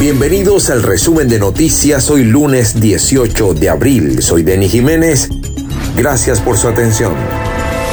Bienvenidos al resumen de noticias hoy lunes 18 de abril. Soy Denis Jiménez. Gracias por su atención.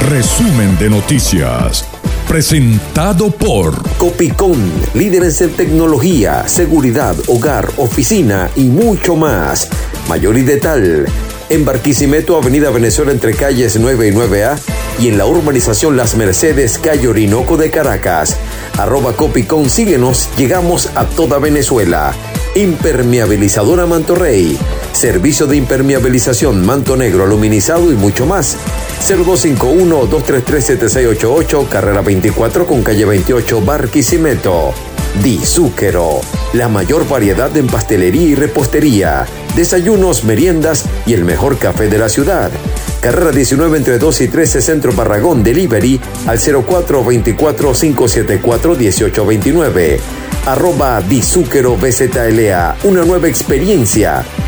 Resumen de noticias. Presentado por Copicón, líderes en tecnología, seguridad, hogar, oficina y mucho más. Mayor y de tal. En Barquisimeto, Avenida Venezuela entre calles 9 y 9A y en la urbanización Las Mercedes, calle Orinoco de Caracas. Arroba Copicón, síguenos, llegamos a toda Venezuela. Impermeabilizadora Mantorrey. Servicio de impermeabilización, manto negro, aluminizado y mucho más. 0251-233-7688, carrera 24 con calle 28, Barquisimeto. Di Zúquero, la mayor variedad en pastelería y repostería, desayunos, meriendas y el mejor café de la ciudad. Carrera 19 entre 2 y 13 Centro Barragón Delivery al 0424-574-1829. Arroba Dizúquero BZLA. Una nueva experiencia.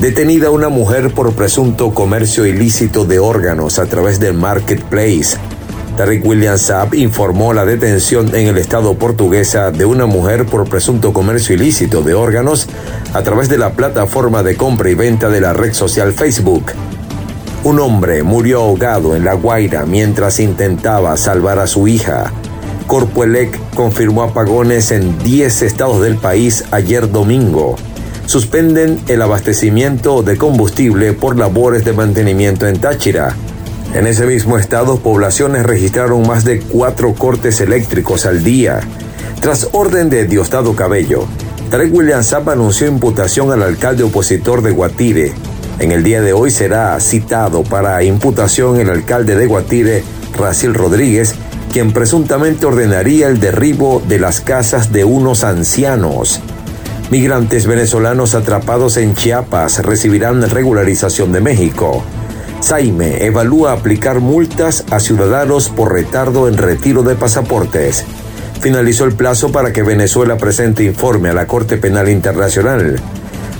Detenida una mujer por presunto comercio ilícito de órganos a través del marketplace. Tarek William Saab informó la detención en el estado portuguesa de una mujer por presunto comercio ilícito de órganos a través de la plataforma de compra y venta de la red social Facebook. Un hombre murió ahogado en La Guaira mientras intentaba salvar a su hija. Corpoelec confirmó apagones en 10 estados del país ayer domingo suspenden el abastecimiento de combustible por labores de mantenimiento en Táchira. En ese mismo estado, poblaciones registraron más de cuatro cortes eléctricos al día. Tras orden de Diosdado Cabello, Tarek William Zap anunció imputación al alcalde opositor de Guatire. En el día de hoy será citado para imputación el alcalde de Guatire, Racil Rodríguez, quien presuntamente ordenaría el derribo de las casas de unos ancianos. Migrantes venezolanos atrapados en Chiapas recibirán regularización de México. Saime evalúa aplicar multas a ciudadanos por retardo en retiro de pasaportes. Finalizó el plazo para que Venezuela presente informe a la Corte Penal Internacional.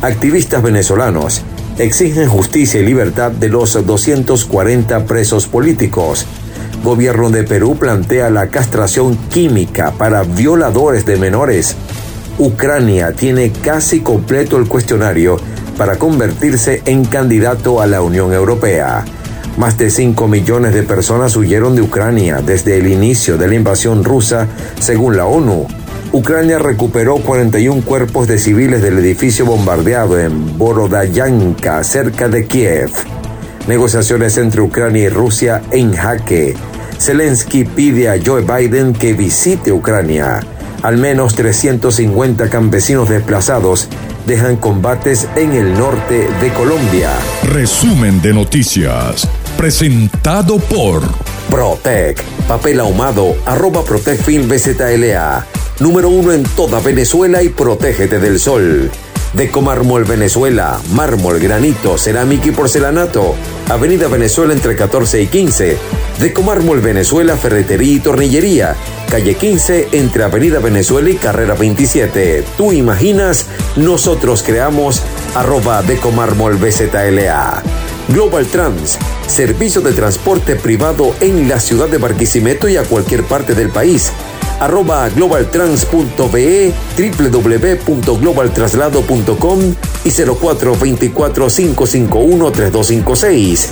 Activistas venezolanos exigen justicia y libertad de los 240 presos políticos. Gobierno de Perú plantea la castración química para violadores de menores. Ucrania tiene casi completo el cuestionario para convertirse en candidato a la Unión Europea. Más de 5 millones de personas huyeron de Ucrania desde el inicio de la invasión rusa, según la ONU. Ucrania recuperó 41 cuerpos de civiles del edificio bombardeado en Borodayanka, cerca de Kiev. Negociaciones entre Ucrania y Rusia en jaque. Zelensky pide a Joe Biden que visite Ucrania. Al menos 350 campesinos desplazados dejan combates en el norte de Colombia. Resumen de noticias. Presentado por Protec. Papel ahumado. Arroba Protec Film BZLA. Número uno en toda Venezuela y protégete del sol. Decomármol Venezuela, mármol, granito, cerámica y porcelanato. Avenida Venezuela entre 14 y 15. Decomármol Venezuela, ferretería y tornillería. Calle 15 entre Avenida Venezuela y Carrera 27. Tú imaginas, nosotros creamos arroba Decomármol BZLA. Global Trans, servicio de transporte privado en la ciudad de Barquisimeto y a cualquier parte del país arroba globaltrans.be, www.globaltraslado.com y 0424-551-3256.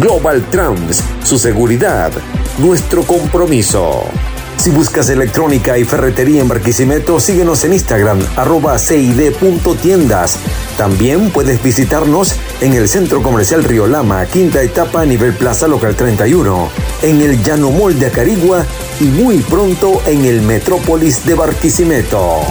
Global Trans, su seguridad, nuestro compromiso. Si buscas electrónica y ferretería en Barquisimeto, síguenos en Instagram, arroba cid.tiendas. También puedes visitarnos en el Centro Comercial Río Lama, quinta etapa a nivel Plaza Local 31, en el Llano Mall de Acarigua y muy pronto en el Metrópolis de Barquisimeto.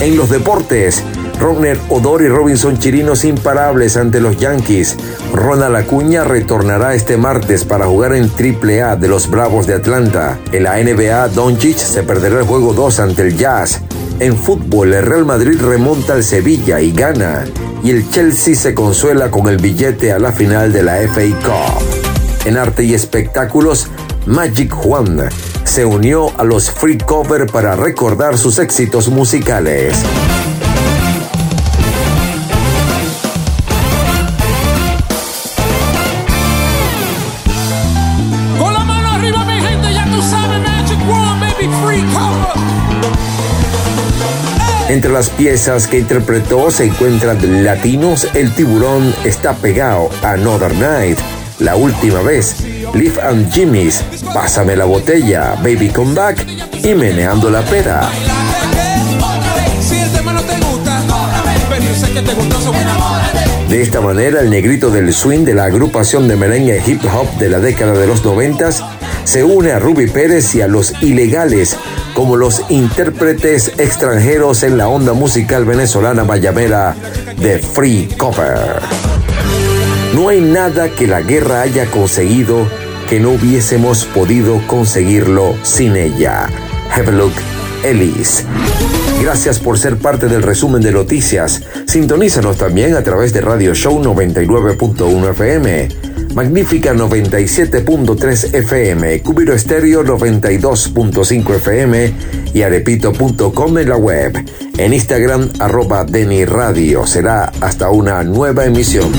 En los deportes, Rodner Odor y Robinson Chirinos imparables ante los Yankees. Ronald Acuña retornará este martes para jugar en AAA de los Bravos de Atlanta. En la NBA, Doncic se perderá el juego 2 ante el Jazz. En fútbol, el Real Madrid remonta al Sevilla y gana, y el Chelsea se consuela con el billete a la final de la FA Cup. En arte y espectáculos, Magic Juan se unió a los Free Cover para recordar sus éxitos musicales. Entre las piezas que interpretó se encuentran Latinos, El tiburón está pegado a Another Night, La última vez, Live and Jimmy's, Pásame la botella, Baby Come Back y Meneando la pera. De esta manera, el negrito del swing de la agrupación de merengue hip hop de la década de los noventas se une a Ruby Pérez y a los ilegales como los intérpretes extranjeros en la onda musical venezolana bayamera de Free Cover. No hay nada que la guerra haya conseguido que no hubiésemos podido conseguirlo sin ella. Have a look, Ellis. Gracias por ser parte del resumen de noticias. Sintonízanos también a través de Radio Show 99.1 FM, Magnífica 97.3 FM, Cubiro Estéreo 92.5 FM y arepito.com en la web. En Instagram arroba Deni Radio. Será hasta una nueva emisión.